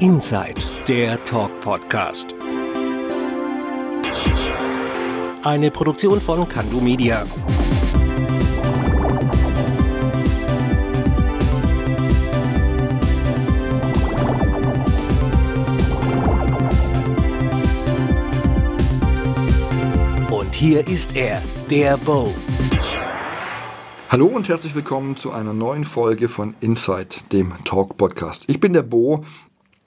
Inside, der Talk-Podcast. Eine Produktion von Kandu Media. Und hier ist er, der Bo. Hallo und herzlich willkommen zu einer neuen Folge von Inside, dem Talk Podcast. Ich bin der Bo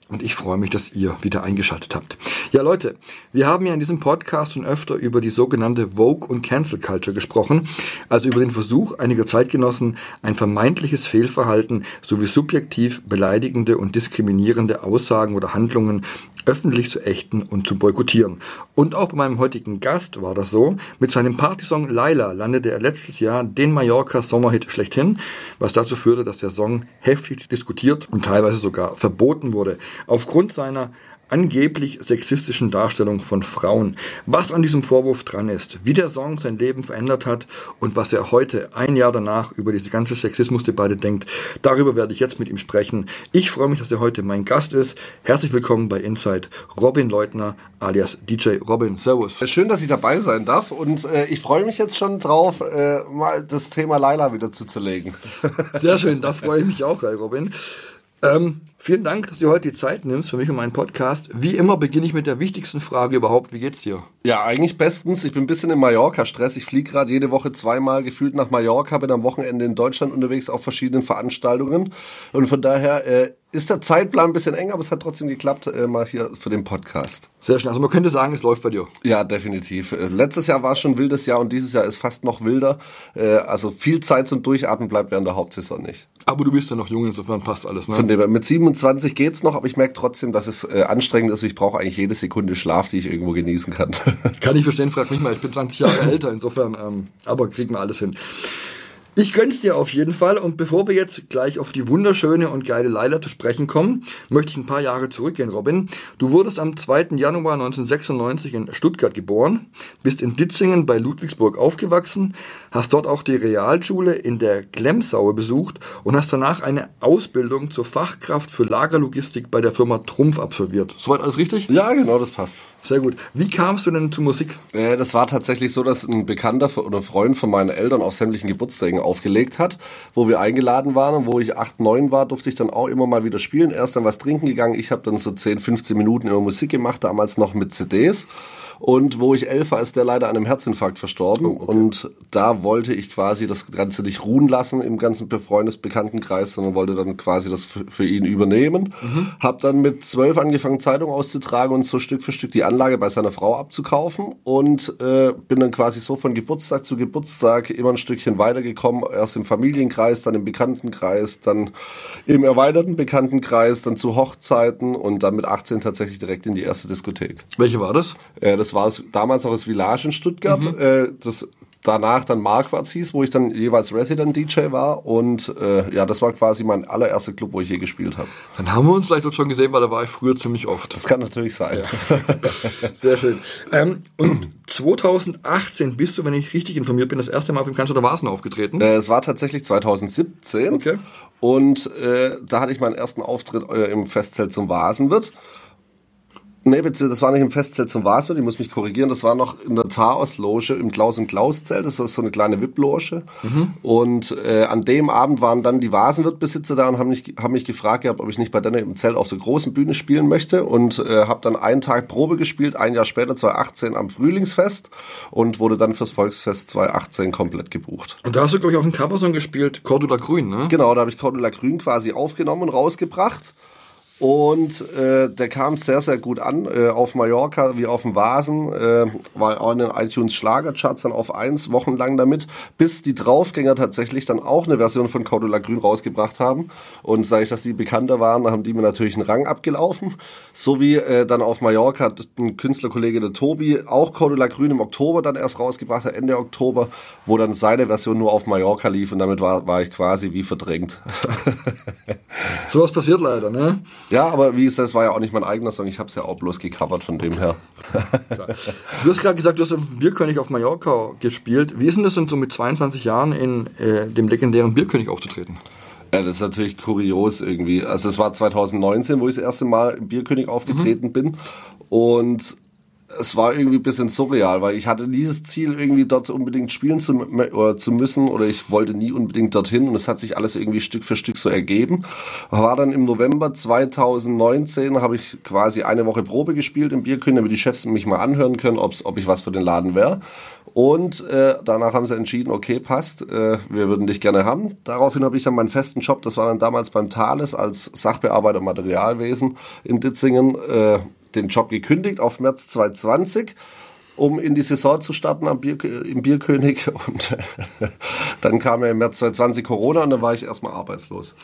und ich freue mich, dass ihr wieder eingeschaltet habt. Ja, Leute, wir haben ja in diesem Podcast schon öfter über die sogenannte Vogue und Cancel Culture gesprochen, also über den Versuch einiger Zeitgenossen, ein vermeintliches Fehlverhalten sowie subjektiv beleidigende und diskriminierende Aussagen oder Handlungen öffentlich zu ächten und zu boykottieren. Und auch bei meinem heutigen Gast war das so. Mit seinem Partysong Laila landete er letztes Jahr den Mallorca Sommerhit schlechthin, was dazu führte, dass der Song heftig diskutiert und teilweise sogar verboten wurde. Aufgrund seiner angeblich sexistischen Darstellung von Frauen. Was an diesem Vorwurf dran ist, wie der Song sein Leben verändert hat und was er heute, ein Jahr danach, über diese ganze Sexismusdebatte denkt, darüber werde ich jetzt mit ihm sprechen. Ich freue mich, dass er heute mein Gast ist. Herzlich willkommen bei Inside, Robin Leutner alias DJ Robin. Servus. Schön, dass ich dabei sein darf und äh, ich freue mich jetzt schon drauf, äh, mal das Thema Laila wieder zuzulegen. Sehr schön, da freue ich mich auch, Robin. Ähm, vielen Dank, dass du heute die Zeit nimmst für mich und meinen Podcast. Wie immer beginne ich mit der wichtigsten Frage überhaupt. Wie geht's dir? Ja, eigentlich bestens. Ich bin ein bisschen im Mallorca-Stress. Ich fliege gerade jede Woche zweimal gefühlt nach Mallorca, bin am Wochenende in Deutschland unterwegs auf verschiedenen Veranstaltungen. Und von daher äh, ist der Zeitplan ein bisschen eng, aber es hat trotzdem geklappt, äh, mal hier für den Podcast. Sehr schön. Also man könnte sagen, es läuft bei dir. Ja, definitiv. Äh, letztes Jahr war schon ein wildes Jahr und dieses Jahr ist fast noch wilder. Äh, also viel Zeit zum Durchatmen bleibt während der Hauptsaison nicht. Aber du bist ja noch jung, insofern passt alles. Ne? Von dem mit 27 geht's noch, aber ich merke trotzdem, dass es äh, anstrengend ist. Ich brauche eigentlich jede Sekunde Schlaf, die ich irgendwo genießen kann. kann ich verstehen, frag mich mal. Ich bin 20 Jahre älter, insofern. Ähm, aber kriegen wir alles hin. Ich gönn's dir auf jeden Fall. Und bevor wir jetzt gleich auf die wunderschöne und geile Leila zu sprechen kommen, möchte ich ein paar Jahre zurückgehen, Robin. Du wurdest am 2. Januar 1996 in Stuttgart geboren, bist in Ditzingen bei Ludwigsburg aufgewachsen, hast dort auch die Realschule in der Glemsaue besucht und hast danach eine Ausbildung zur Fachkraft für Lagerlogistik bei der Firma Trumpf absolviert. Soweit alles richtig? Ja, genau, das passt. Sehr gut. Wie kamst du denn zu Musik? Äh, das war tatsächlich so, dass ein Bekannter oder Freund von meinen Eltern auf sämtlichen Geburtstagen aufgelegt hat, wo wir eingeladen waren und wo ich 8, 9 war, durfte ich dann auch immer mal wieder spielen. Erst dann was trinken gegangen. Ich habe dann so 10, 15 Minuten immer Musik gemacht, damals noch mit CDs. Und wo ich elf war, ist der leider an einem Herzinfarkt verstorben. Oh, okay. Und da wollte ich quasi das Ganze nicht ruhen lassen im ganzen Freundesbekanntenkreis, sondern wollte dann quasi das für ihn übernehmen. Mhm. Hab dann mit zwölf angefangen, Zeitung auszutragen und so Stück für Stück die Anlage bei seiner Frau abzukaufen. Und äh, bin dann quasi so von Geburtstag zu Geburtstag immer ein Stückchen weitergekommen. Erst im Familienkreis, dann im Bekanntenkreis, dann im erweiterten Bekanntenkreis, dann zu Hochzeiten und dann mit 18 tatsächlich direkt in die erste Diskothek. Welche war das? Äh, das das war es damals noch das Village in Stuttgart. Mhm. Äh, das danach dann Marquardt hieß, wo ich dann jeweils Resident DJ war. Und äh, ja, das war quasi mein allererster Club, wo ich je gespielt habe. Dann haben wir uns vielleicht auch schon gesehen, weil da war ich früher ziemlich oft. Das kann natürlich sein. Ja. Sehr schön. Ähm, und 2018 bist du, wenn ich richtig informiert bin, das erste Mal auf dem Cannstatter Vasen aufgetreten? Äh, es war tatsächlich 2017. Okay. Und äh, da hatte ich meinen ersten Auftritt äh, im Festzelt zum Vasenwirt. Nee, das war nicht im Festzelt zum Wasmit, ich muss mich korrigieren. Das war noch in der Taos-Loge im Klaus und Klaus-Zelt. Das ist so eine kleine VIP-Loge. Mhm. Und äh, an dem Abend waren dann die Vasenwirt-Besitzer da und haben mich, haben mich gefragt gehabt, ob ich nicht bei denen im Zelt auf der großen Bühne spielen möchte. Und äh, habe dann einen Tag Probe gespielt, ein Jahr später, 2018, am Frühlingsfest. Und wurde dann fürs Volksfest 2018 komplett gebucht. Und da hast du, glaube ich, auch einen Coversong gespielt, Cordula Grün, ne? Genau, da habe ich Cordula Grün quasi aufgenommen und rausgebracht. Und äh, der kam sehr, sehr gut an, äh, auf Mallorca wie auf dem Vasen, äh, war auch in den iTunes Schlagercharts dann auf eins, wochenlang damit, bis die Draufgänger tatsächlich dann auch eine Version von Cordula Grün rausgebracht haben. Und sage ich, dass die bekannter waren, haben die mir natürlich einen Rang abgelaufen. So wie äh, dann auf Mallorca hat ein Künstlerkollege der Tobi auch Cordula Grün im Oktober dann erst rausgebracht, hat, Ende Oktober, wo dann seine Version nur auf Mallorca lief und damit war, war ich quasi wie verdrängt. so was passiert leider, ne? Ja, aber wie ist das, war ja auch nicht mein eigener Song. Ich habe es ja auch bloß gecovert von dem her. du hast gerade gesagt, du hast im Bierkönig auf Mallorca gespielt. Wie ist denn das denn so mit 22 Jahren in äh, dem legendären Bierkönig aufzutreten? Ja, das ist natürlich kurios irgendwie. Also es war 2019, wo ich das erste Mal im Bierkönig aufgetreten mhm. bin. Und es war irgendwie ein bisschen surreal, weil ich hatte dieses Ziel, irgendwie dort unbedingt spielen zu, oder zu müssen oder ich wollte nie unbedingt dorthin und es hat sich alles irgendwie Stück für Stück so ergeben. War dann im November 2019, habe ich quasi eine Woche Probe gespielt im Bierkönig, damit die Chefs mich mal anhören können, ob's, ob ich was für den Laden wäre. Und äh, danach haben sie entschieden, okay, passt, äh, wir würden dich gerne haben. Daraufhin habe ich dann meinen festen Job, das war dann damals beim Thales als Sachbearbeiter Materialwesen in Ditzingen, äh, den Job gekündigt auf März 2020 um in die Saison zu starten am Bier, im Bierkönig. Und dann kam ja im März 2020 Corona und dann war ich erstmal arbeitslos.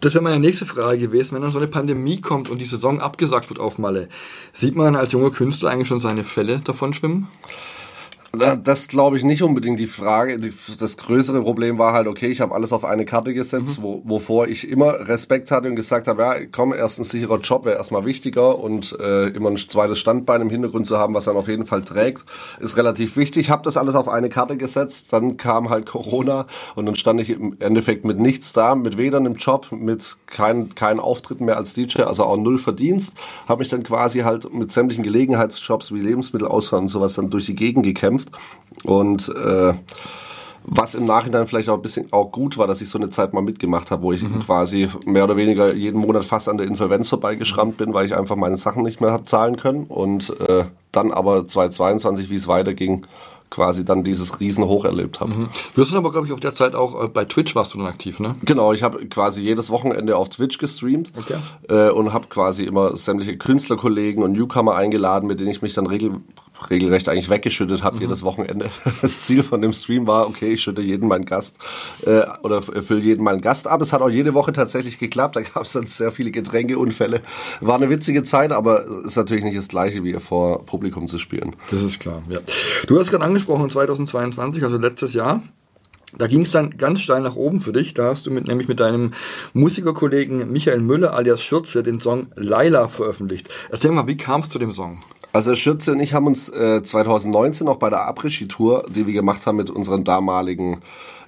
Das wäre meine nächste Frage gewesen. Wenn dann so eine Pandemie kommt und die Saison abgesagt wird auf Malle, sieht man als junger Künstler eigentlich schon seine Fälle davon schwimmen? Das glaube ich nicht unbedingt die Frage. Das größere Problem war halt, okay, ich habe alles auf eine Karte gesetzt, mhm. wo, wovor ich immer Respekt hatte und gesagt habe, ja, komm, erst ein sicherer Job wäre erstmal wichtiger und äh, immer ein zweites Standbein im Hintergrund zu haben, was dann auf jeden Fall trägt, ist relativ wichtig. Ich habe das alles auf eine Karte gesetzt, dann kam halt Corona und dann stand ich im Endeffekt mit nichts da, mit weder einem Job, mit keinen kein Auftritten mehr als DJ, also auch null Verdienst, habe mich dann quasi halt mit sämtlichen Gelegenheitsjobs wie Lebensmittelausfahren und sowas dann durch die Gegend gekämpft gekämpft. Und äh, was im Nachhinein vielleicht auch ein bisschen auch gut war, dass ich so eine Zeit mal mitgemacht habe, wo ich mhm. quasi mehr oder weniger jeden Monat fast an der Insolvenz vorbeigeschrammt bin, weil ich einfach meine Sachen nicht mehr habe zahlen können. Und äh, dann aber 2022, wie es weiterging, quasi dann dieses Riesenhoch erlebt habe. Mhm. Du hast dann aber, glaube ich, auf der Zeit auch äh, bei Twitch warst du dann aktiv, ne? Genau, ich habe quasi jedes Wochenende auf Twitch gestreamt okay. äh, und habe quasi immer sämtliche Künstlerkollegen und Newcomer eingeladen, mit denen ich mich dann regel regelrecht eigentlich weggeschüttet habe mhm. jedes Wochenende. Das Ziel von dem Stream war, okay, ich schütte jeden meinen Gast äh, oder fülle jeden meinen Gast ab. Es hat auch jede Woche tatsächlich geklappt. Da gab es dann sehr viele Getränkeunfälle. War eine witzige Zeit, aber ist natürlich nicht das gleiche, wie vor Publikum zu spielen. Das ist klar, ja. Du hast gerade angesprochen, 2022, also letztes Jahr. Da ging es dann ganz steil nach oben für dich. Da hast du mit, nämlich mit deinem Musikerkollegen Michael Müller alias Schürze den Song Laila veröffentlicht. Erzähl mal, wie kam es zu dem Song? Also Schürze und ich haben uns äh, 2019 noch bei der Après-Ski-Tour, die wir gemacht haben mit unserem damaligen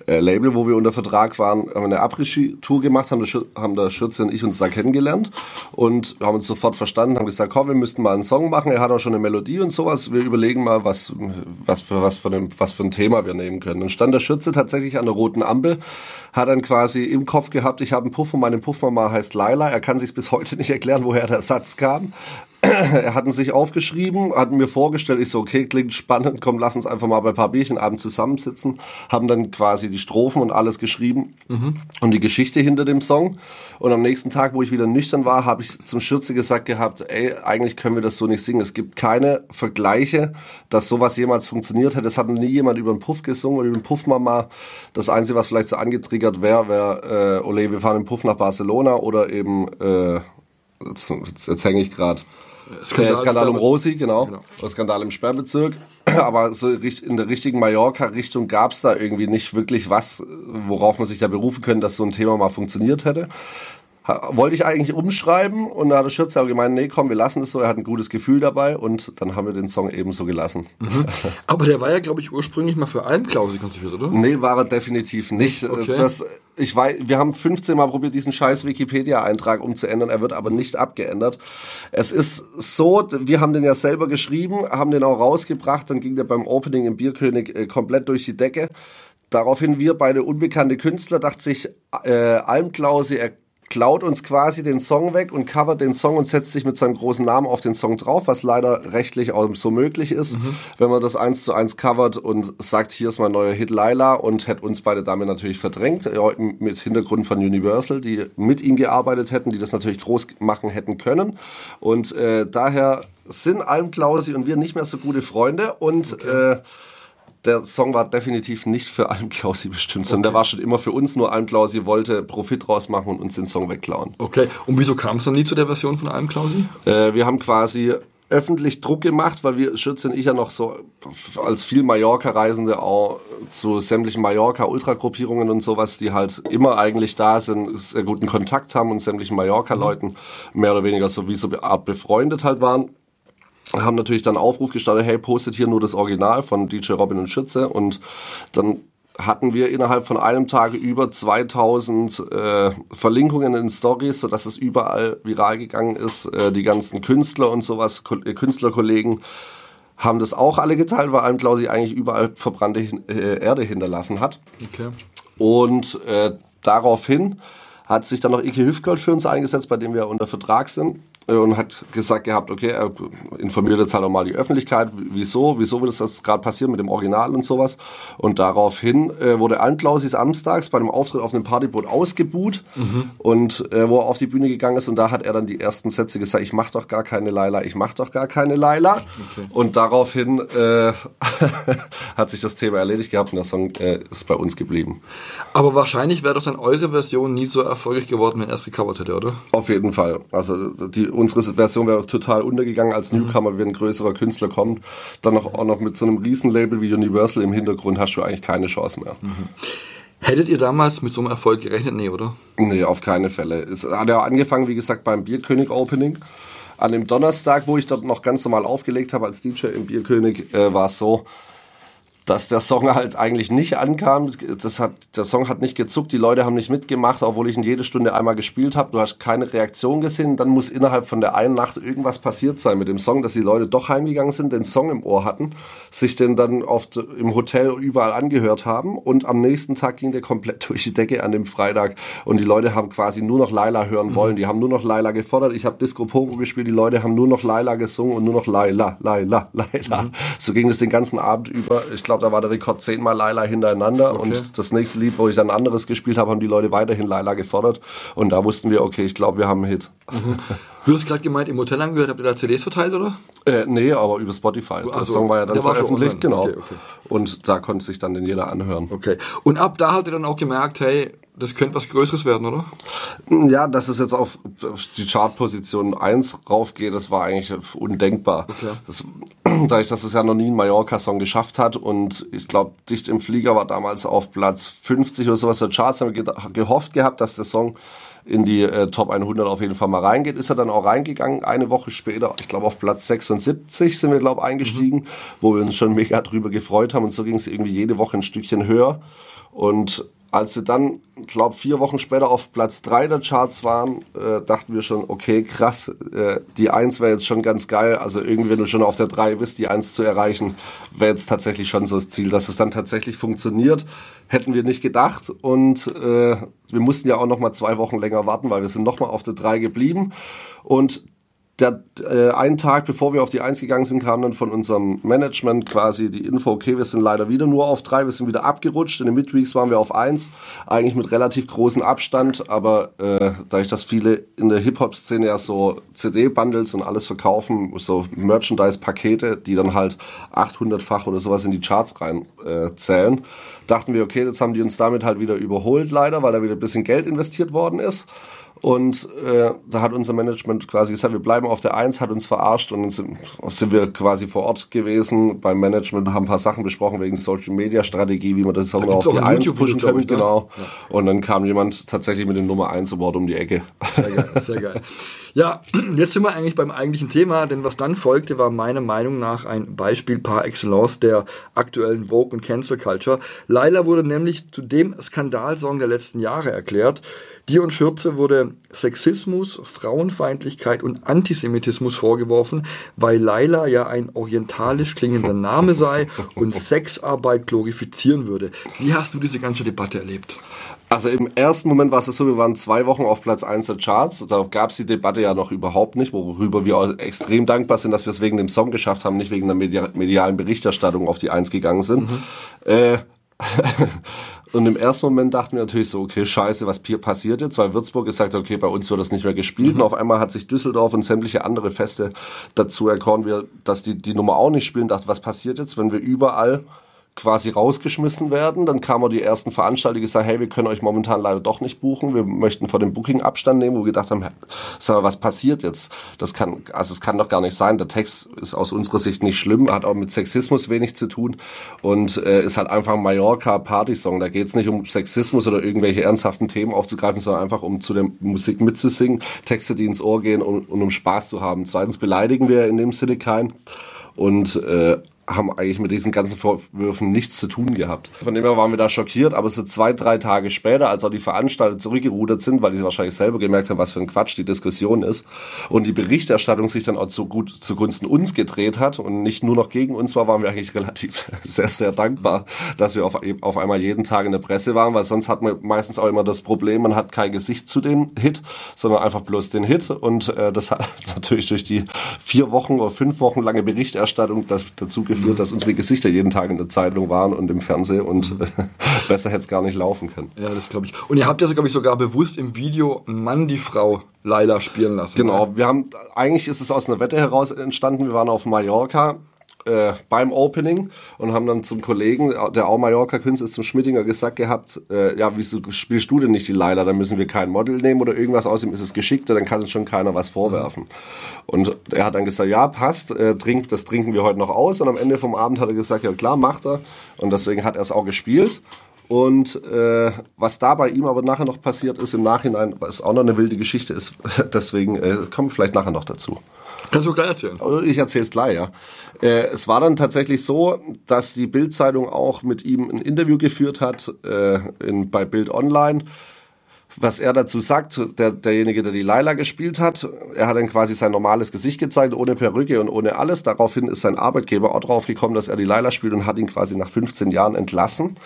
äh, Label, wo wir unter Vertrag waren, haben eine Après-Ski-Tour gemacht, haben, haben der Schürze und ich uns da kennengelernt und haben uns sofort verstanden, haben gesagt, komm, wir müssten mal einen Song machen. Er hat auch schon eine Melodie und sowas. Wir überlegen mal, was, was, für, was, für, ein, was für ein Thema wir nehmen können. Dann stand der Schürze tatsächlich an der roten Ampel, hat dann quasi im Kopf gehabt, ich habe einen Puff und meine Puffmama heißt Laila. Er kann sich bis heute nicht erklären, woher der Satz kam er hat ihn sich aufgeschrieben, hat mir vorgestellt, ich so, okay, klingt spannend, komm, lass uns einfach mal bei ein paar Bierchen abends zusammensitzen, haben dann quasi die Strophen und alles geschrieben mhm. und die Geschichte hinter dem Song. Und am nächsten Tag, wo ich wieder nüchtern war, habe ich zum Schürze gesagt gehabt, ey, eigentlich können wir das so nicht singen. Es gibt keine Vergleiche, dass sowas jemals funktioniert hätte. Es hat nie jemand über einen Puff gesungen oder über einen Puffmama. Das Einzige, was vielleicht so angetriggert wäre, wäre, äh, Ole, wir fahren im Puff nach Barcelona oder eben, äh, jetzt, jetzt hänge ich gerade. Skandal, Skandal um Rosi, genau. genau. Skandal im Sperrbezirk. Aber so in der richtigen Mallorca-Richtung gab es da irgendwie nicht wirklich was, worauf man sich da berufen könnte, dass so ein Thema mal funktioniert hätte wollte ich eigentlich umschreiben und da hat der Schürze aber gemeint, nee, komm, wir lassen es so, er hat ein gutes Gefühl dabei und dann haben wir den Song eben so gelassen. Mhm. Aber der war ja, glaube ich, ursprünglich mal für Almklause konzipiert, oder? Nee, war er definitiv nicht. Okay. Das, ich weiß, wir haben 15 Mal probiert, diesen scheiß Wikipedia-Eintrag umzuändern, er wird aber nicht abgeändert. Es ist so, wir haben den ja selber geschrieben, haben den auch rausgebracht, dann ging der beim Opening im Bierkönig äh, komplett durch die Decke. Daraufhin wir beide unbekannte Künstler, dachte sich äh, Almklause, er klaut uns quasi den Song weg und covert den Song und setzt sich mit seinem großen Namen auf den Song drauf, was leider rechtlich auch so möglich ist, mhm. wenn man das eins zu eins covert und sagt, hier ist mein neuer Hit Laila und hätte uns beide damit natürlich verdrängt, mit Hintergrund von Universal, die mit ihm gearbeitet hätten, die das natürlich groß machen hätten können und äh, daher sind Almklausi und wir nicht mehr so gute Freunde und okay. äh, der Song war definitiv nicht für Almklausi bestimmt, sondern der war schon immer für uns, nur Almklausi wollte Profit rausmachen und uns den Song wegklauen. Okay, und wieso kam es dann nie zu der Version von Almklausi? Äh, wir haben quasi öffentlich Druck gemacht, weil wir, Schütze und ich ja noch so als viel Mallorca-Reisende auch zu sämtlichen Mallorca-Ultragruppierungen und sowas, die halt immer eigentlich da sind, sehr guten Kontakt haben und sämtlichen Mallorca-Leuten mehr oder weniger sowieso befreundet halt waren haben natürlich dann Aufruf gestartet, hey, postet hier nur das Original von DJ Robin und Schütze und dann hatten wir innerhalb von einem Tag über 2000 äh, Verlinkungen in Stories, sodass es überall viral gegangen ist. Äh, die ganzen Künstler und sowas, Ko äh, Künstlerkollegen haben das auch alle geteilt, weil allem Klausi eigentlich überall verbrannte äh, Erde hinterlassen hat. Okay. Und äh, daraufhin hat sich dann noch Ike Hüftgold für uns eingesetzt, bei dem wir unter Vertrag sind und hat gesagt gehabt, okay, er informiert jetzt halt auch mal die Öffentlichkeit, wieso, wieso wird das gerade passieren mit dem Original und sowas. Und daraufhin äh, wurde Almklausi samstags bei einem Auftritt auf einem Partyboot ausgebuht mhm. und äh, wo er auf die Bühne gegangen ist und da hat er dann die ersten Sätze gesagt, ich mach doch gar keine Laila, ich mach doch gar keine Laila. Okay. Und daraufhin äh, hat sich das Thema erledigt gehabt und der Song äh, ist bei uns geblieben. Aber wahrscheinlich wäre doch dann eure Version nie so erfolgreich geworden, wenn er es gecovert hätte, oder? Auf jeden Fall. Also die unsere Version wäre total untergegangen als mhm. Newcomer, wenn ein größerer Künstler kommt. Dann auch, auch noch mit so einem Riesenlabel wie Universal im Hintergrund hast du eigentlich keine Chance mehr. Mhm. Hättet ihr damals mit so einem Erfolg gerechnet? Nee, oder? Nee, auf keine Fälle. Es hat ja angefangen, wie gesagt, beim Bierkönig Opening. An dem Donnerstag, wo ich dort noch ganz normal aufgelegt habe als DJ im Bierkönig, äh, war es so, dass der Song halt eigentlich nicht ankam. Das hat, der Song hat nicht gezuckt, die Leute haben nicht mitgemacht, obwohl ich ihn jede Stunde einmal gespielt habe. Du hast keine Reaktion gesehen. Dann muss innerhalb von der einen Nacht irgendwas passiert sein mit dem Song, dass die Leute doch heimgegangen sind, den Song im Ohr hatten, sich den dann oft im Hotel überall angehört haben und am nächsten Tag ging der komplett durch die Decke an dem Freitag und die Leute haben quasi nur noch Laila hören mhm. wollen. Die haben nur noch Laila gefordert. Ich habe Disco Pogo gespielt, die Leute haben nur noch Laila gesungen und nur noch Laila, Laila, Laila. Mhm. So ging es den ganzen Abend über. Ich glaube, glaube, da war der Rekord zehnmal Laila hintereinander. Okay. Und das nächste Lied, wo ich dann anderes gespielt habe, haben die Leute weiterhin Laila gefordert. Und da wussten wir, okay, ich glaube, wir haben einen Hit. Mhm. Du hast gerade gemeint, im Hotel angehört, habt ihr da CDs verteilt, oder? Äh, nee, aber über Spotify. Also, der Song war ja dann veröffentlicht, genau. Okay, okay. Und da konnte sich dann den jeder anhören. Okay. Und ab da habt ihr dann auch gemerkt, hey, das könnte was Größeres werden, oder? Ja, dass es jetzt auf die Chartposition 1 raufgeht, das war eigentlich undenkbar. Okay. Das, dadurch, dass es ja noch nie einen Mallorca-Song geschafft hat und ich glaube, Dicht im Flieger war damals auf Platz 50 oder sowas der Charts, haben wir gehofft gehabt, dass der Song in die äh, Top 100 auf jeden Fall mal reingeht. Ist er dann auch reingegangen. Eine Woche später, ich glaube auf Platz 76 sind wir, glaube ich, eingestiegen, mhm. wo wir uns schon mega drüber gefreut haben. Und so ging es irgendwie jede Woche ein Stückchen höher. Und als wir dann, glaube vier Wochen später auf Platz drei der Charts waren, äh, dachten wir schon, okay, krass, äh, die Eins wäre jetzt schon ganz geil. Also irgendwie, wenn du schon auf der drei bist, die Eins zu erreichen, wäre jetzt tatsächlich schon so das Ziel. Dass es dann tatsächlich funktioniert, hätten wir nicht gedacht. Und äh, wir mussten ja auch noch mal zwei Wochen länger warten, weil wir sind noch mal auf der drei geblieben. Und der, äh, einen Tag bevor wir auf die Eins gegangen sind, kam dann von unserem Management quasi die Info, okay, wir sind leider wieder nur auf drei, wir sind wieder abgerutscht. In den Midweeks waren wir auf eins, eigentlich mit relativ großem Abstand, aber äh, dadurch, dass viele in der Hip-Hop-Szene ja so CD-Bundles und alles verkaufen, so Merchandise-Pakete, die dann halt 800-fach oder sowas in die Charts rein äh, zählen, dachten wir, okay, jetzt haben die uns damit halt wieder überholt leider, weil da wieder ein bisschen Geld investiert worden ist. Und äh, da hat unser Management quasi gesagt, wir bleiben auf der Eins, hat uns verarscht und dann sind, sind wir quasi vor Ort gewesen beim Management, haben ein paar Sachen besprochen wegen Social Media Strategie, wie man das auch auf die Eins pushen kann. Ne? Genau. Ja. Und dann kam jemand tatsächlich mit dem Nummer 1 Award um die Ecke. Sehr geil, sehr geil. Ja, jetzt sind wir eigentlich beim eigentlichen Thema, denn was dann folgte, war meiner Meinung nach ein Beispiel par excellence der aktuellen Vogue und Cancel Culture. Laila wurde nämlich zu dem Skandalsong der letzten Jahre erklärt. Dion Schürze wurde Sexismus, Frauenfeindlichkeit und Antisemitismus vorgeworfen, weil Laila ja ein orientalisch klingender Name sei und Sexarbeit glorifizieren würde. Wie hast du diese ganze Debatte erlebt? Also im ersten Moment war es so, wir waren zwei Wochen auf Platz 1 der Charts. Da gab es die Debatte ja noch überhaupt nicht, worüber wir extrem dankbar sind, dass wir es wegen dem Song geschafft haben, nicht wegen der medialen Berichterstattung auf die 1 gegangen sind. Mhm. Äh, Und im ersten Moment dachten wir natürlich so, okay, scheiße, was passiert jetzt? Weil Würzburg gesagt hat, okay, bei uns wird das nicht mehr gespielt. Mhm. Und auf einmal hat sich Düsseldorf und sämtliche andere Feste dazu erkoren, dass die die Nummer auch nicht spielen. Dachte, was passiert jetzt, wenn wir überall quasi rausgeschmissen werden. Dann kamen die ersten Veranstalter, die gesagt hey, wir können euch momentan leider doch nicht buchen. Wir möchten vor dem Booking Abstand nehmen, wo wir gedacht haben, sag mal, was passiert jetzt? Das kann, also es kann doch gar nicht sein. Der Text ist aus unserer Sicht nicht schlimm, hat auch mit Sexismus wenig zu tun und äh, ist halt einfach ein Mallorca Party-Song. Da geht es nicht um Sexismus oder irgendwelche ernsthaften Themen aufzugreifen, sondern einfach um zu der Musik mitzusingen, Texte, die ins Ohr gehen und, und um Spaß zu haben. Zweitens beleidigen wir in dem Sinne keinen. Und äh, haben eigentlich mit diesen ganzen Vorwürfen nichts zu tun gehabt. Von dem her waren wir da schockiert, aber so zwei, drei Tage später, als auch die Veranstalter zurückgerudert sind, weil die wahrscheinlich selber gemerkt haben, was für ein Quatsch die Diskussion ist und die Berichterstattung sich dann auch so gut zugunsten uns gedreht hat und nicht nur noch gegen uns war, waren wir eigentlich relativ sehr, sehr dankbar, dass wir auf, auf einmal jeden Tag in der Presse waren, weil sonst hat man meistens auch immer das Problem, man hat kein Gesicht zu dem Hit, sondern einfach bloß den Hit und äh, das hat natürlich durch die vier Wochen oder fünf Wochen lange Berichterstattung dazu geführt, geführt, dass unsere Gesichter jeden Tag in der Zeitung waren und im Fernsehen und mhm. besser hätte es gar nicht laufen können. Ja, das glaube ich. Und ihr habt ja, glaube ich, sogar bewusst im Video Mann die Frau Leila spielen lassen. Genau, wir haben, eigentlich ist es aus einer Wette heraus entstanden, wir waren auf Mallorca äh, beim Opening und haben dann zum Kollegen, der auch Mallorca-Künstler ist, zum Schmittinger gesagt gehabt, äh, ja, wieso spielst du denn nicht die Leila? Dann müssen wir kein Model nehmen oder irgendwas aus ihm ist es geschickter, dann kann uns schon keiner was vorwerfen. Und er hat dann gesagt, ja, passt, äh, trink, das trinken wir heute noch aus. Und am Ende vom Abend hat er gesagt, ja klar, macht er. Und deswegen hat er es auch gespielt. Und äh, was da bei ihm aber nachher noch passiert ist im Nachhinein, was auch noch eine wilde Geschichte ist, deswegen äh, kommen wir vielleicht nachher noch dazu. Kannst du gleich erzählen? Also ich erzähle es gleich, ja. Äh, es war dann tatsächlich so, dass die Bild-Zeitung auch mit ihm ein Interview geführt hat äh, in, bei Bild Online. Was er dazu sagt, der, derjenige, der die Laila gespielt hat, er hat dann quasi sein normales Gesicht gezeigt, ohne Perücke und ohne alles. Daraufhin ist sein Arbeitgeber auch drauf gekommen, dass er die Laila spielt und hat ihn quasi nach 15 Jahren entlassen.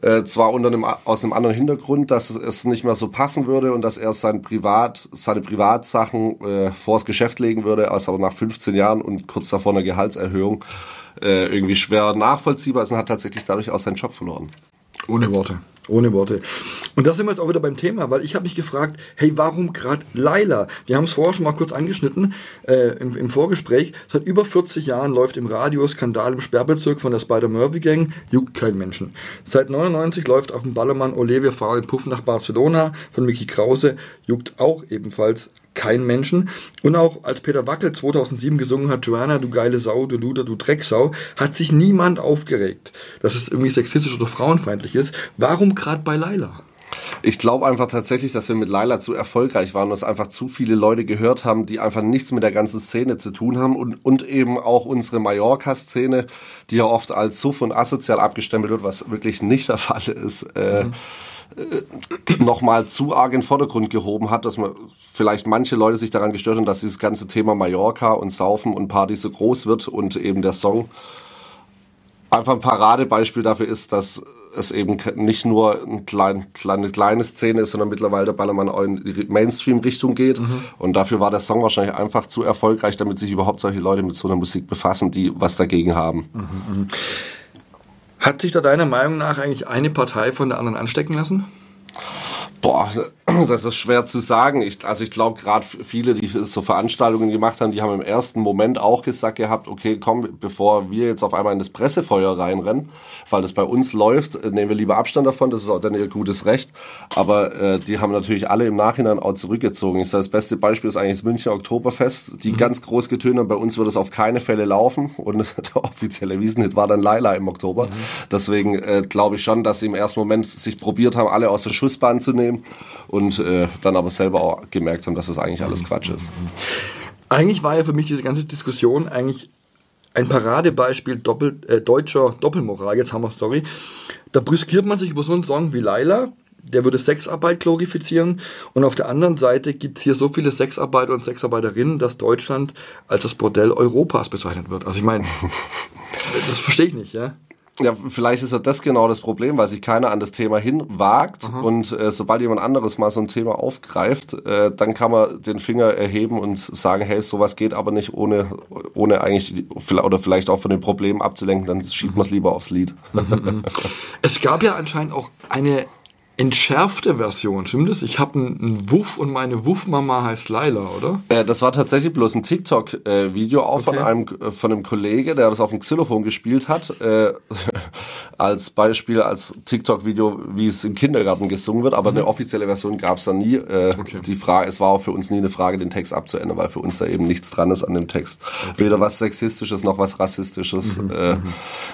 Äh, zwar unter einem, aus einem anderen Hintergrund, dass es nicht mehr so passen würde und dass er sein Privat, seine Privatsachen äh, vors Geschäft legen würde, also aber nach 15 Jahren und kurz davor einer Gehaltserhöhung äh, irgendwie schwer nachvollziehbar ist und hat tatsächlich dadurch auch seinen Job verloren. Ohne Worte. Ohne Worte. Und da sind wir jetzt auch wieder beim Thema, weil ich habe mich gefragt, hey, warum gerade Laila? Wir haben es vorher schon mal kurz angeschnitten äh, im, im, Vorgespräch. Seit über 40 Jahren läuft im Radio Skandal im Sperrbezirk von der Spider-Murphy-Gang, juckt kein Menschen. Seit 99 läuft auf dem Ballermann Olivia Fahrrad Puff nach Barcelona von Mickey Krause, juckt auch ebenfalls kein Menschen. Und auch als Peter Wackel 2007 gesungen hat, Joanna, du geile Sau, du Luder, du Drecksau, hat sich niemand aufgeregt, dass es irgendwie sexistisch oder frauenfeindlich ist. Warum gerade bei Laila? Ich glaube einfach tatsächlich, dass wir mit Laila zu erfolgreich waren, dass einfach zu viele Leute gehört haben, die einfach nichts mit der ganzen Szene zu tun haben und, und eben auch unsere Mallorca-Szene, die ja oft als suff und asozial abgestempelt wird, was wirklich nicht der Fall ist. Äh, mhm äh, nochmal zu arg in den Vordergrund gehoben hat, dass man vielleicht manche Leute sich daran gestört haben, dass dieses ganze Thema Mallorca und Saufen und Party so groß wird und eben der Song einfach ein Paradebeispiel dafür ist, dass es eben nicht nur eine klein, kleine, kleine Szene ist, sondern mittlerweile der Ballermann auch in die Mainstream-Richtung geht. Mhm. Und dafür war der Song wahrscheinlich einfach zu erfolgreich, damit sich überhaupt solche Leute mit so einer Musik befassen, die was dagegen haben. Mhm, mh. Hat sich da deiner Meinung nach eigentlich eine Partei von der anderen anstecken lassen? Boah, das ist schwer zu sagen. Ich, also ich glaube, gerade viele, die so Veranstaltungen gemacht haben, die haben im ersten Moment auch gesagt gehabt, okay, komm, bevor wir jetzt auf einmal in das Pressefeuer reinrennen, weil das bei uns läuft, äh, nehmen wir lieber Abstand davon, das ist auch dann ihr gutes Recht. Aber äh, die haben natürlich alle im Nachhinein auch zurückgezogen. Ich sage, das beste Beispiel ist eigentlich das Münchner Oktoberfest, die mhm. ganz groß getönt haben, bei uns wird es auf keine Fälle laufen und der offizielle Wiesenhit war dann Laila im Oktober. Mhm. Deswegen äh, glaube ich schon, dass sie im ersten Moment sich probiert haben, alle aus der Schussbahn zu nehmen und äh, dann aber selber auch gemerkt haben, dass das eigentlich alles Quatsch ist. Eigentlich war ja für mich diese ganze Diskussion eigentlich ein Paradebeispiel Doppel, äh, deutscher Doppelmoral. Jetzt haben wir sorry. Da brüskiert man sich über so einen Song wie Laila, der würde Sexarbeit glorifizieren. Und auf der anderen Seite gibt es hier so viele Sexarbeiter und Sexarbeiterinnen, dass Deutschland als das Bordell Europas bezeichnet wird. Also ich meine, das verstehe ich nicht, ja. Ja, vielleicht ist ja das genau das Problem, weil sich keiner an das Thema hinwagt Aha. und äh, sobald jemand anderes mal so ein Thema aufgreift, äh, dann kann man den Finger erheben und sagen, hey, sowas geht aber nicht ohne, ohne eigentlich oder vielleicht auch von den Problemen abzulenken, dann schiebt man es lieber aufs Lied. es gab ja anscheinend auch eine entschärfte Version, stimmt das? Ich habe einen Wuff und meine Wuffmama heißt Laila, oder? Äh, das war tatsächlich bloß ein TikTok-Video, äh, auch okay. von einem äh, von einem Kollege, der das auf dem Xylophon gespielt hat. Äh, als Beispiel, als TikTok-Video, wie es im Kindergarten gesungen wird, aber eine offizielle Version gab es da nie. Äh, Okay. Die Frage, es war auch für uns nie eine Frage, den Text abzuändern, weil für uns da eben nichts dran ist an dem Text. Weder was Sexistisches noch was Rassistisches. äh,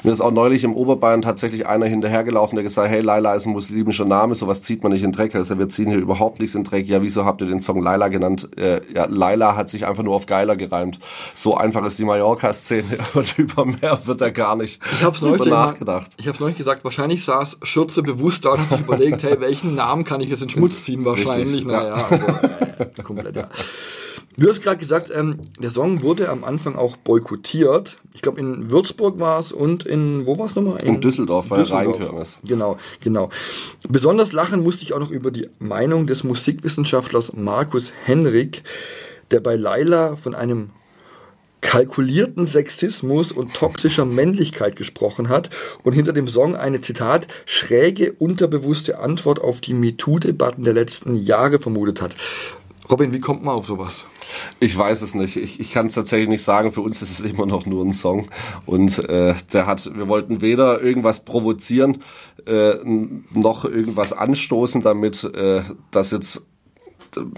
Mir ist auch neulich im Oberbayern tatsächlich einer hinterhergelaufen, der gesagt hat, hey, Laila ist ein muslimischer Name, sowas zieht man nicht in Dreck. Also wir ziehen hier überhaupt nichts in Dreck. Ja, wieso habt ihr den Song Laila genannt? Äh, ja, Laila hat sich einfach nur auf Geiler gereimt. So einfach ist die Mallorca-Szene und über mehr wird er gar nicht Ich habe es neulich, drüber mal- nachgedacht. Ich hab's neulich gesagt, wahrscheinlich saß Schürze bewusst da und hat sich überlegt, hey, welchen Namen kann ich jetzt in Schmutz ziehen? Wahrscheinlich, ja. naja, also, äh, komplett, ja. Du hast gerade gesagt, ähm, der Song wurde am Anfang auch boykottiert. Ich glaube, in Würzburg war es und in, wo war es nochmal? In Düsseldorf bei Rheinkirmes. Genau, genau. Besonders lachen musste ich auch noch über die Meinung des Musikwissenschaftlers Markus Henrik, der bei Laila von einem kalkulierten Sexismus und toxischer Männlichkeit gesprochen hat und hinter dem Song eine Zitat schräge unterbewusste Antwort auf die MeToo-Debatten der letzten Jahre vermutet hat. Robin, wie kommt man auf sowas? Ich weiß es nicht. Ich, ich kann es tatsächlich nicht sagen. Für uns ist es immer noch nur ein Song. Und äh, der hat, wir wollten weder irgendwas provozieren, äh, noch irgendwas anstoßen, damit äh, das jetzt.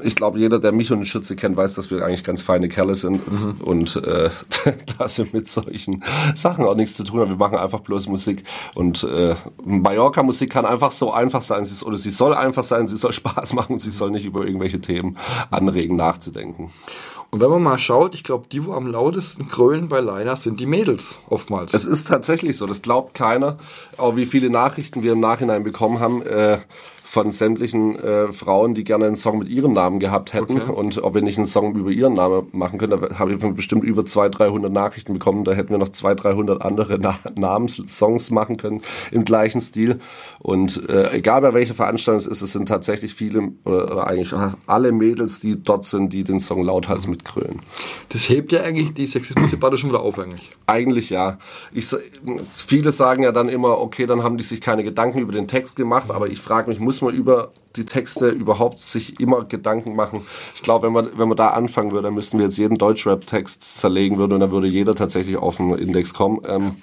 Ich glaube, jeder, der mich und den Schütze kennt, weiß, dass wir eigentlich ganz feine Kerle sind und äh, dass wir mit solchen Sachen auch nichts zu tun haben. Wir machen einfach bloß Musik und äh, Mallorca-Musik kann einfach so einfach sein, sie, oder sie soll einfach sein, sie soll Spaß machen und sie soll nicht über irgendwelche Themen anregen, nachzudenken. Und wenn man mal schaut, ich glaube, die, wo am lautesten krölen bei Laila, sind die Mädels oftmals. Es ist tatsächlich so, das glaubt keiner. Auch wie viele Nachrichten wir im Nachhinein bekommen haben äh, von sämtlichen äh, Frauen, die gerne einen Song mit ihrem Namen gehabt hätten. Okay. Und ob wir nicht einen Song über ihren Namen machen können, da habe ich bestimmt über 200, 300 Nachrichten bekommen. Da hätten wir noch 200, 300 andere Na Namenssongs machen können im gleichen Stil. Und äh, egal bei welcher Veranstaltung es ist, es sind tatsächlich viele oder, oder eigentlich alle Mädels, die dort sind, die den Song lauthals mitkrölen. Das hebt ja eigentlich die Sexismusdebatte schon wieder auf eigentlich. Eigentlich ja. Ich, viele sagen ja dann immer, okay, dann haben die sich keine Gedanken über den Text gemacht, aber ich frage mich, muss man über die Texte überhaupt sich immer Gedanken machen? Ich glaube, wenn man, wenn man da anfangen würde, dann müssten wir jetzt jeden Deutschrap-Text zerlegen würden und dann würde jeder tatsächlich auf den Index kommen. Ähm,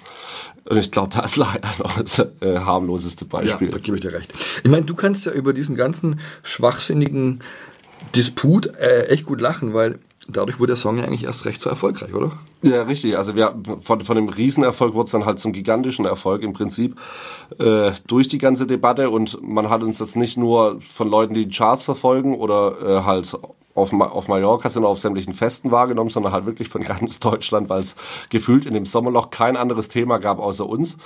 und ich glaube, da ist leider noch das äh, harmloseste Ja, Beispiel. da gebe ich dir recht. Ich meine, du kannst ja über diesen ganzen schwachsinnigen Disput äh, echt gut lachen, weil dadurch wurde der Song ja eigentlich erst recht so erfolgreich, oder? Ja, richtig. Also wir von, von dem Riesenerfolg wurde es dann halt zum gigantischen Erfolg im Prinzip äh, durch die ganze Debatte und man hat uns jetzt nicht nur von Leuten, die die Charts verfolgen oder äh, halt auf, Ma- auf Mallorca sind oder auf sämtlichen Festen wahrgenommen, sondern halt wirklich von ganz Deutschland, weil es gefühlt in dem Sommerloch kein anderes Thema gab außer uns.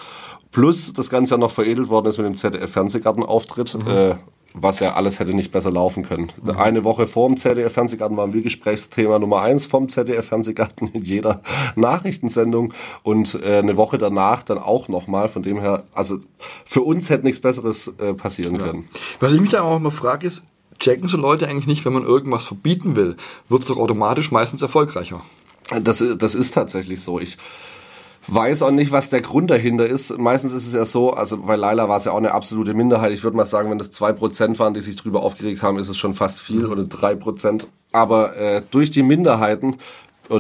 Plus das Ganze ja noch veredelt worden ist mit dem ZDF-Fernsehgartenauftritt. Äh, was ja alles hätte nicht besser laufen können. Eine Woche vor dem ZDF-Fernsehgarten waren wir Gesprächsthema Nummer eins vom ZDF-Fernsehgarten in jeder Nachrichtensendung und äh, eine Woche danach dann auch nochmal. Von dem her, also für uns hätte nichts Besseres äh, passieren können. Was ich mich da auch immer frage, ist, checken so Leute eigentlich nicht, wenn man irgendwas verbieten will, wird es doch automatisch meistens erfolgreicher. Das, das ist tatsächlich so. Ich weiß auch nicht, was der Grund dahinter ist. Meistens ist es ja so, also bei Laila war es ja auch eine absolute Minderheit. Ich würde mal sagen, wenn das zwei Prozent waren, die sich drüber aufgeregt haben, ist es schon fast viel oder drei Prozent. Aber äh, durch die Minderheiten,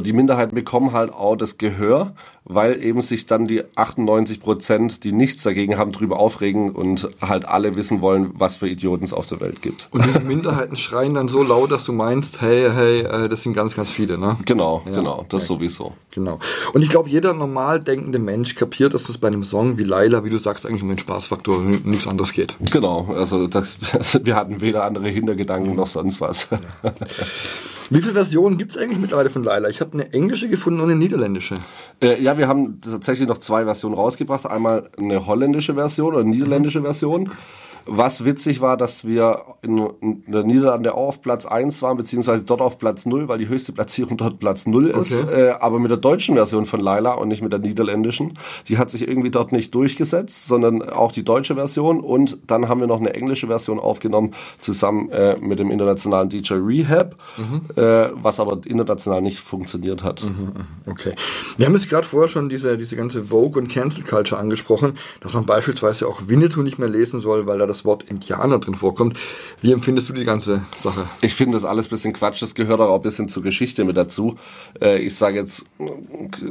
die Minderheiten bekommen halt auch das Gehör, weil eben sich dann die 98 Prozent, die nichts dagegen haben, drüber aufregen und halt alle wissen wollen, was für Idioten es auf der Welt gibt. Und diese Minderheiten schreien dann so laut, dass du meinst, hey, hey, äh, das sind ganz, ganz viele, ne? Genau, genau, das sowieso. Genau. Und ich glaube, jeder normal denkende Mensch kapiert, dass es bei einem Song wie Laila, wie du sagst, eigentlich um den Spaßfaktor und nichts anderes geht. Genau, also das, wir hatten weder andere Hintergedanken noch sonst was. Wie viele Versionen gibt es eigentlich mittlerweile von Laila? Ich habe eine englische gefunden und eine niederländische. Äh, ja, wir haben tatsächlich noch zwei Versionen rausgebracht. Einmal eine holländische Version oder eine niederländische Version. Was witzig war, dass wir in, in der Niederlande auch auf Platz 1 waren, beziehungsweise dort auf Platz 0, weil die höchste Platzierung dort Platz 0 ist. Okay. Äh, aber mit der deutschen Version von Laila und nicht mit der niederländischen. Die hat sich irgendwie dort nicht durchgesetzt, sondern auch die deutsche Version. Und dann haben wir noch eine englische Version aufgenommen, zusammen äh, mit dem internationalen DJ Rehab, äh, was aber international nicht funktioniert hat. Okay. Wir haben jetzt gerade vorher schon diese, diese ganze Vogue- und Cancel-Culture angesprochen, dass man beispielsweise auch Winnetou nicht mehr lesen soll, weil da das Wort Indianer drin vorkommt. Wie empfindest du die ganze Sache? Ich finde das alles ein bisschen Quatsch. Das gehört auch ein bisschen zur Geschichte mit dazu. Äh, ich sage jetzt,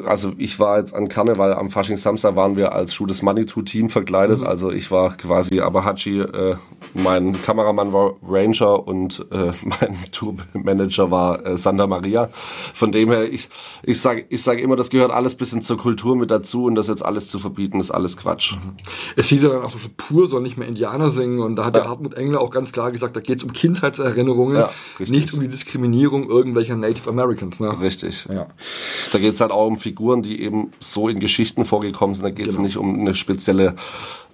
also ich war jetzt an Karneval am Fasching Samstag waren wir als Schuh des Manitou Team verkleidet. Mhm. Also ich war quasi Abahachi, äh, mein Kameramann war Ranger und äh, mein Tourmanager war Santa Maria. Von dem her, ich, ich sage ich sag immer, das gehört alles ein bisschen zur Kultur mit dazu und das jetzt alles zu verbieten, ist alles Quatsch. Mhm. Es hieß ja dann auch so, pur soll nicht mehr Indianer singen und da hat ja. der Hartmut Engler auch ganz klar gesagt, da geht es um Kindheitserinnerungen, ja, nicht um die Diskriminierung irgendwelcher Native Americans. Ne? Richtig. Ja. Da geht es halt auch um Figuren, die eben so in Geschichten vorgekommen sind. Da geht es genau. nicht um eine spezielle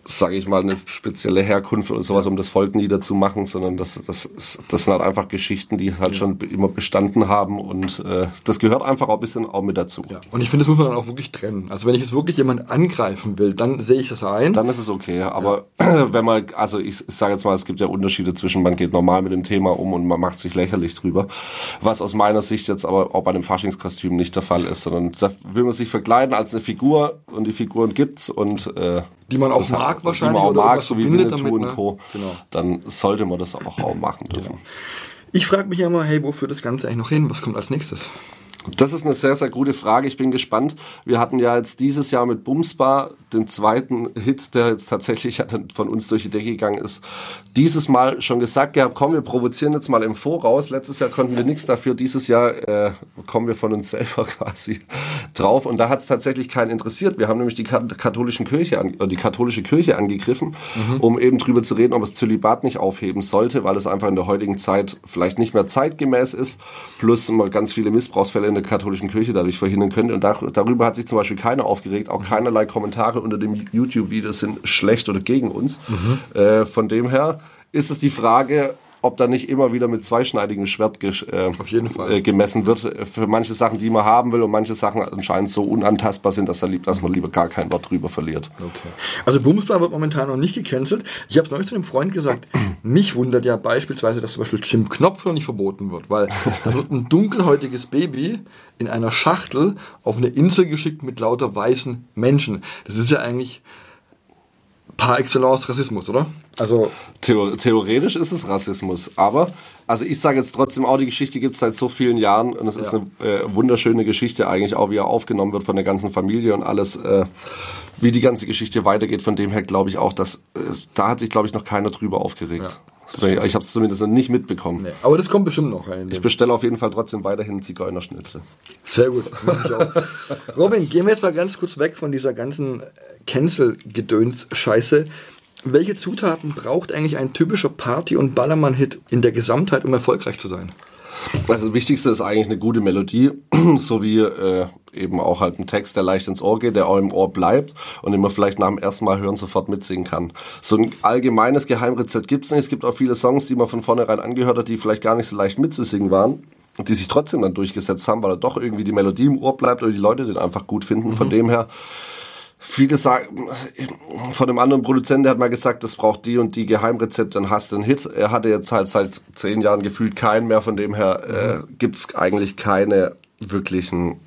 sage ich mal, eine spezielle Herkunft oder sowas, um das Volk niederzumachen, sondern das, das, das sind halt einfach Geschichten, die halt ja. schon immer bestanden haben und äh, das gehört einfach auch ein bisschen auch mit dazu. Ja. Und ich finde, das muss man dann auch wirklich trennen. Also wenn ich jetzt wirklich jemanden angreifen will, dann sehe ich das ein. Dann ist es okay, aber ja. wenn man, also ich, ich sage jetzt mal, es gibt ja Unterschiede zwischen, man geht normal mit dem Thema um und man macht sich lächerlich drüber, was aus meiner Sicht jetzt aber auch bei einem Faschingskostüm nicht der Fall ist, sondern da will man sich verkleiden als eine Figur und die Figuren gibt's und äh, die man auch mag wahrscheinlich. Die man auch mag, so wie Winnetou damit, und ne? Co. Genau. Dann sollte man das auch, auch machen dürfen. Genau. Ich frage mich ja immer, hey, wo führt das Ganze eigentlich noch hin? Was kommt als nächstes? Das ist eine sehr, sehr gute Frage. Ich bin gespannt. Wir hatten ja jetzt dieses Jahr mit Bumsbar den zweiten Hit, der jetzt tatsächlich von uns durch die Decke gegangen ist, dieses Mal schon gesagt, ja, komm, wir provozieren jetzt mal im Voraus. Letztes Jahr konnten wir nichts dafür. Dieses Jahr äh, kommen wir von uns selber quasi drauf. Und da hat es tatsächlich keinen interessiert. Wir haben nämlich die katholischen Kirche an, die katholische Kirche angegriffen, mhm. um eben drüber zu reden, ob es Zölibat nicht aufheben sollte, weil es einfach in der heutigen Zeit vielleicht nicht mehr zeitgemäß ist. Plus immer ganz viele Missbrauchsfälle in der katholischen Kirche dadurch verhindern könnte. Und da, darüber hat sich zum Beispiel keiner aufgeregt, auch keinerlei Kommentare unter dem YouTube-Video sind schlecht oder gegen uns. Mhm. Äh, von dem her ist es die Frage, ob da nicht immer wieder mit zweischneidigem Schwert äh, Auf jeden Fall. Äh, gemessen wird. Für manche Sachen, die man haben will und manche Sachen anscheinend so unantastbar sind, dass, lieb, dass man lieber gar kein Wort drüber verliert. Okay. Also Bumsbar wird momentan noch nicht gecancelt. Ich habe es neulich zu einem Freund gesagt, mich wundert ja beispielsweise, dass zum Beispiel Jim Knopf noch nicht verboten wird, weil da wird ein dunkelhäutiges Baby in einer Schachtel auf eine Insel geschickt mit lauter weißen Menschen. Das ist ja eigentlich par excellence Rassismus, oder? Also Theo theoretisch ist es Rassismus, aber also ich sage jetzt trotzdem auch, die Geschichte gibt es seit so vielen Jahren und es ja. ist eine äh, wunderschöne Geschichte eigentlich auch, wie er aufgenommen wird von der ganzen Familie und alles, äh, wie die ganze Geschichte weitergeht. Von dem her glaube ich auch, dass äh, da hat sich glaube ich noch keiner drüber aufgeregt. Ja. Ich habe es zumindest noch nicht mitbekommen. Nee, aber das kommt bestimmt noch. Ich bestelle auf jeden Fall trotzdem weiterhin Zigeunerschnitzel. Sehr gut. Robin, gehen wir jetzt mal ganz kurz weg von dieser ganzen Cancel-Gedöns-Scheiße. Welche Zutaten braucht eigentlich ein typischer Party- und Ballermann-Hit in der Gesamtheit, um erfolgreich zu sein? Also das Wichtigste ist eigentlich eine gute Melodie, sowie äh, eben auch halt ein Text, der leicht ins Ohr geht, der auch im Ohr bleibt und den man vielleicht nach dem ersten Mal hören sofort mitsingen kann. So ein allgemeines Geheimrezept gibt es nicht. Es gibt auch viele Songs, die man von vornherein angehört hat, die vielleicht gar nicht so leicht mitzusingen waren die sich trotzdem dann durchgesetzt haben, weil da doch irgendwie die Melodie im Ohr bleibt oder die Leute den einfach gut finden. Mhm. Von dem her Viele sagen, von einem anderen Produzenten, der hat mal gesagt, das braucht die und die Geheimrezepte, dann hast du einen Hit. Er hatte jetzt halt seit zehn Jahren gefühlt keinen mehr, von dem her äh, mhm. gibt es eigentlich keine wirklichen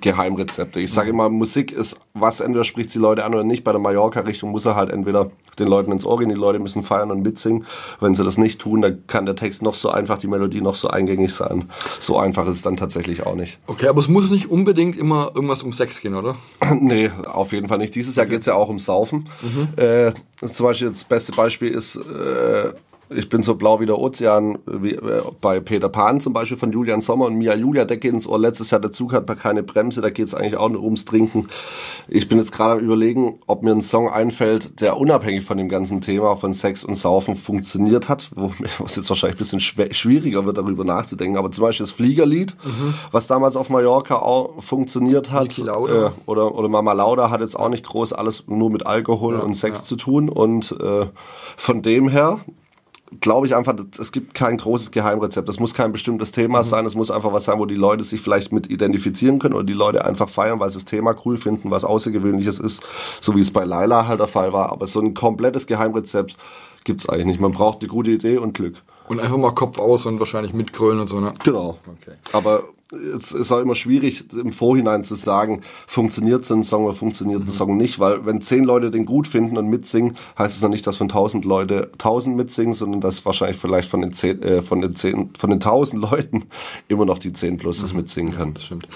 Geheimrezepte. Ich sage immer, Musik ist was, entweder spricht die Leute an oder nicht. Bei der Mallorca-Richtung muss er halt entweder den Leuten ins Ohr gehen, die Leute müssen feiern und mitsingen. Wenn sie das nicht tun, dann kann der Text noch so einfach, die Melodie noch so eingängig sein. So einfach ist es dann tatsächlich auch nicht. Okay, aber es muss nicht unbedingt immer irgendwas um Sex gehen, oder? nee, auf jeden Fall nicht. Dieses Jahr geht es ja auch um Saufen. Mhm. Äh, zum Beispiel das beste Beispiel ist äh, ich bin so blau wie der Ozean, wie äh, bei Peter Pan zum Beispiel von Julian Sommer und Mia Julia, der geht ins Ohr. Letztes Jahr der Zug hat keine Bremse, da geht es eigentlich auch nur ums Trinken. Ich bin jetzt gerade am überlegen, ob mir ein Song einfällt, der unabhängig von dem ganzen Thema von Sex und Saufen funktioniert hat, wo es jetzt wahrscheinlich ein bisschen schwieriger wird, darüber nachzudenken. Aber zum Beispiel das Fliegerlied, mhm. was damals auf Mallorca auch funktioniert hat, äh, oder, oder Mama Lauda hat jetzt auch nicht groß alles nur mit Alkohol ja, und Sex ja. zu tun. Und äh, von dem her glaube ich einfach, es gibt kein großes Geheimrezept. Es muss kein bestimmtes Thema mhm. sein. Es muss einfach was sein, wo die Leute sich vielleicht mit identifizieren können oder die Leute einfach feiern, weil sie das Thema cool finden, was Außergewöhnliches ist, so wie es bei Laila halt der Fall war. Aber so ein komplettes Geheimrezept gibt es eigentlich nicht. Man braucht eine gute Idee und Glück. Und einfach mal Kopf aus und wahrscheinlich mitgrölen und so, ne? Genau. Okay. Aber es ist auch immer schwierig im Vorhinein zu sagen, funktioniert so ein Song oder funktioniert ein Song nicht, weil wenn zehn Leute den gut finden und mitsingen, heißt es noch nicht, dass von tausend Leute tausend mitsingen, sondern dass wahrscheinlich vielleicht von den zehn, äh, von den zehn, von den tausend Leuten immer noch die zehn plus das mitsingen kann. Das stimmt.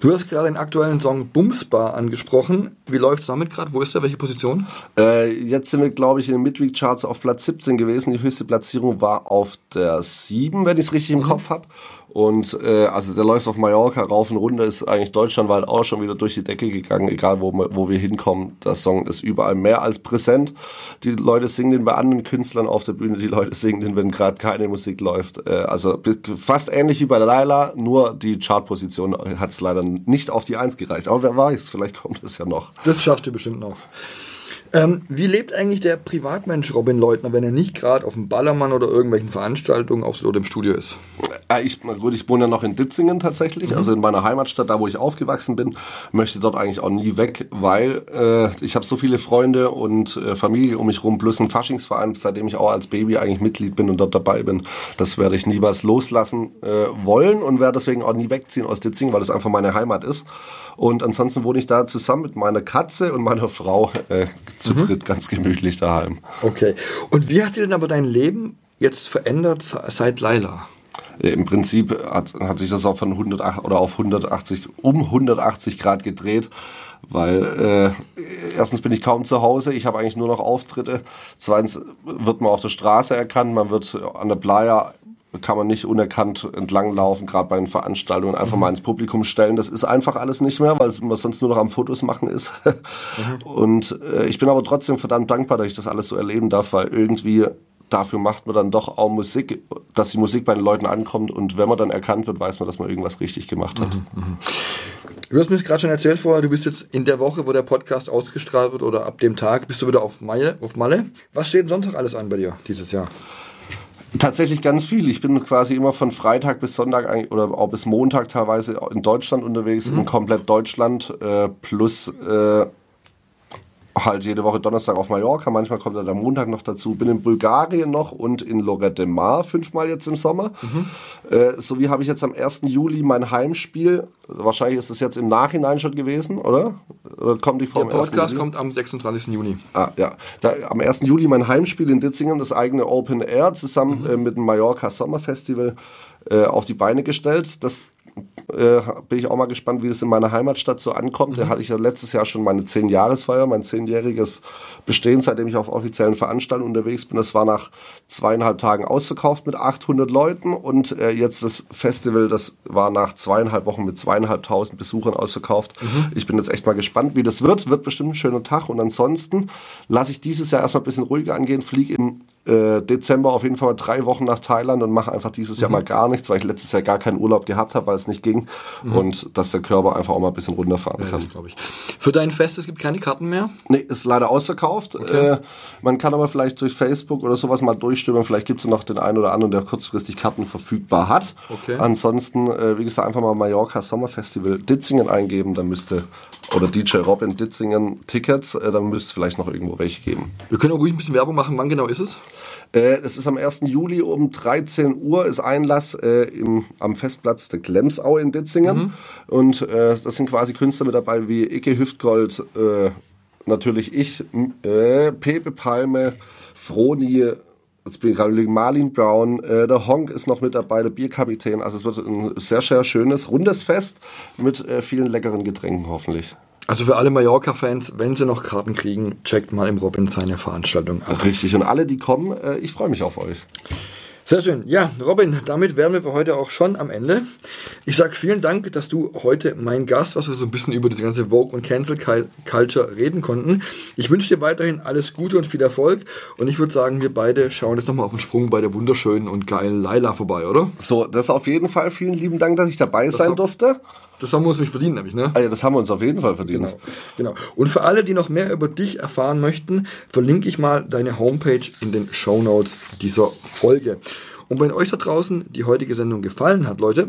Du hast gerade den aktuellen Song Bumsbar angesprochen. Wie läuft's damit gerade? Wo ist der? Welche Position? Äh, jetzt sind wir, glaube ich, in den Midweek Charts auf Platz 17 gewesen. Die höchste Platzierung war auf der 7, wenn ich es richtig im Kopf habe. Und äh, also der läuft auf Mallorca rauf und runter, ist eigentlich deutschlandweit auch schon wieder durch die Decke gegangen, egal wo, wo wir hinkommen. Der Song ist überall mehr als präsent. Die Leute singen den bei anderen Künstlern auf der Bühne, die Leute singen den, wenn gerade keine Musik läuft. Äh, also fast ähnlich wie bei Laila, nur die Chartposition hat es leider nicht auf die Eins gereicht. Aber wer weiß, vielleicht kommt es ja noch. Das schafft ihr bestimmt noch. Ähm, wie lebt eigentlich der Privatmensch Robin Leutner, wenn er nicht gerade auf dem Ballermann oder irgendwelchen Veranstaltungen auf oder im Studio ist? Ich, gut, ich wohne ja noch in Ditzingen tatsächlich, mhm. also in meiner Heimatstadt, da wo ich aufgewachsen bin, möchte dort eigentlich auch nie weg, weil äh, ich habe so viele Freunde und äh, Familie um mich rum, plus ein Faschingsverein, seitdem ich auch als Baby eigentlich Mitglied bin und dort dabei bin. Das werde ich niemals loslassen äh, wollen und werde deswegen auch nie wegziehen aus Ditzingen, weil es einfach meine Heimat ist. Und ansonsten wohne ich da zusammen mit meiner Katze und meiner Frau äh, zu mhm. dritt ganz gemütlich daheim. Okay. Und wie hat sich denn aber dein Leben jetzt verändert seit Laila? Im Prinzip hat, hat sich das auch von 108 oder auf 180 um 180 Grad gedreht, weil äh, erstens bin ich kaum zu Hause, ich habe eigentlich nur noch Auftritte. Zweitens wird man auf der Straße erkannt, man wird an der Playa kann man nicht unerkannt entlanglaufen, gerade bei den Veranstaltungen, einfach mhm. mal ins Publikum stellen. Das ist einfach alles nicht mehr, weil man sonst nur noch am Fotos machen ist. mhm. Und äh, ich bin aber trotzdem verdammt dankbar, dass ich das alles so erleben darf, weil irgendwie dafür macht man dann doch auch Musik, dass die Musik bei den Leuten ankommt und wenn man dann erkannt wird, weiß man, dass man irgendwas richtig gemacht hat. Mhm, mhm. Du hast mir gerade schon erzählt vorher, du bist jetzt in der Woche, wo der Podcast ausgestrahlt wird oder ab dem Tag, bist du wieder auf Malle. Auf Malle. Was steht noch alles an bei dir dieses Jahr? Tatsächlich ganz viel. Ich bin quasi immer von Freitag bis Sonntag oder auch bis Montag teilweise in Deutschland unterwegs, mhm. in komplett Deutschland, äh, plus äh, halt jede Woche Donnerstag auf Mallorca, manchmal kommt er der Montag noch dazu. Bin in Bulgarien noch und in Lorette Mar fünfmal jetzt im Sommer. Mhm. Äh, sowie habe ich jetzt am 1. Juli mein Heimspiel. Wahrscheinlich ist es jetzt im Nachhinein schon gewesen, oder? oder kommt die vor Der Podcast kommt am 26. Juni. Ah, ja. Da, am 1. Juli mein Heimspiel in Ditzingen, das eigene Open Air, zusammen mhm. äh, mit dem Mallorca Sommerfestival äh, auf die Beine gestellt. Das äh, bin ich auch mal gespannt, wie das in meiner Heimatstadt so ankommt. Mhm. Da hatte ich ja letztes Jahr schon meine 10-Jahresfeier, mein zehnjähriges Bestehen, seitdem ich auf offiziellen Veranstaltungen unterwegs bin. Das war nach zweieinhalb Tagen ausverkauft mit 800 Leuten und äh, jetzt das Festival, das war nach zweieinhalb Wochen mit zweieinhalbtausend Besuchern ausverkauft. Mhm. Ich bin jetzt echt mal gespannt, wie das wird. Wird bestimmt ein schöner Tag und ansonsten lasse ich dieses Jahr erstmal ein bisschen ruhiger angehen, fliege im äh, Dezember auf jeden Fall drei Wochen nach Thailand und mache einfach dieses mhm. Jahr mal gar nichts, weil ich letztes Jahr gar keinen Urlaub gehabt habe, weil es nicht ging mhm. und dass der Körper einfach auch mal ein bisschen runterfahren ja, kann. ich. Für dein Fest, es gibt keine Karten mehr? Nee, ist leider ausverkauft. Okay. Äh, man kann aber vielleicht durch Facebook oder sowas mal durchstimmen. Vielleicht gibt es noch den einen oder anderen, der kurzfristig Karten verfügbar hat. Okay. Ansonsten, äh, wie gesagt, einfach mal Mallorca Sommerfestival Ditzingen eingeben, dann müsste, oder DJ Robin Ditzingen Tickets, äh, dann müsste es vielleicht noch irgendwo welche geben. Wir können auch ruhig ein bisschen Werbung machen. Wann genau ist es? Äh, es ist am 1. Juli um 13 Uhr ist Einlass äh, im, am Festplatz der Glemsau in Ditzingen. Mhm. Und äh, das sind quasi Künstler mit dabei wie Icke Hüftgold, äh, natürlich ich, äh, Pepe Palme, Froni, jetzt bin ich gerade Marlin Brown, äh, der Honk ist noch mit dabei, der Bierkapitän. Also es wird ein sehr, sehr schönes, rundes Fest mit äh, vielen leckeren Getränken hoffentlich. Also für alle Mallorca-Fans, wenn sie noch Karten kriegen, checkt mal im Robin seine Veranstaltung ab. Richtig, und alle, die kommen, äh, ich freue mich auf euch. Sehr schön. Ja, Robin, damit wären wir für heute auch schon am Ende. Ich sage vielen Dank, dass du heute mein Gast warst, dass wir so ein bisschen über diese ganze Vogue und Cancel Culture reden konnten. Ich wünsche dir weiterhin alles Gute und viel Erfolg. Und ich würde sagen, wir beide schauen jetzt nochmal auf den Sprung bei der wunderschönen und geilen Laila vorbei, oder? So, das auf jeden Fall. Vielen lieben Dank, dass ich dabei das sein durfte. Das haben wir uns nicht verdient, nämlich, ne? Ah ja, das haben wir uns auf jeden Fall verdient. Genau, genau. Und für alle, die noch mehr über dich erfahren möchten, verlinke ich mal deine Homepage in den Show Notes dieser Folge. Und wenn euch da draußen die heutige Sendung gefallen hat, Leute,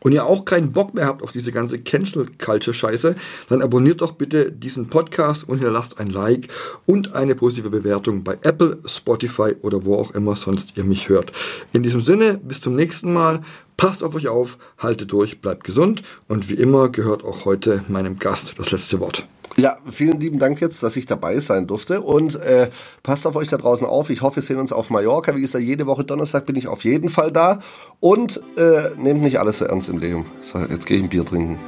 und ihr auch keinen Bock mehr habt auf diese ganze Cancel Culture Scheiße, dann abonniert doch bitte diesen Podcast und hinterlasst ein Like und eine positive Bewertung bei Apple, Spotify oder wo auch immer sonst ihr mich hört. In diesem Sinne, bis zum nächsten Mal. Passt auf euch auf, haltet durch, bleibt gesund und wie immer gehört auch heute meinem Gast das letzte Wort. Ja, vielen lieben Dank jetzt, dass ich dabei sein durfte. Und äh, passt auf euch da draußen auf. Ich hoffe, wir sehen uns auf Mallorca. Wie gesagt, jede Woche Donnerstag bin ich auf jeden Fall da. Und äh, nehmt nicht alles so ernst im Leben. So, jetzt gehe ich ein Bier trinken.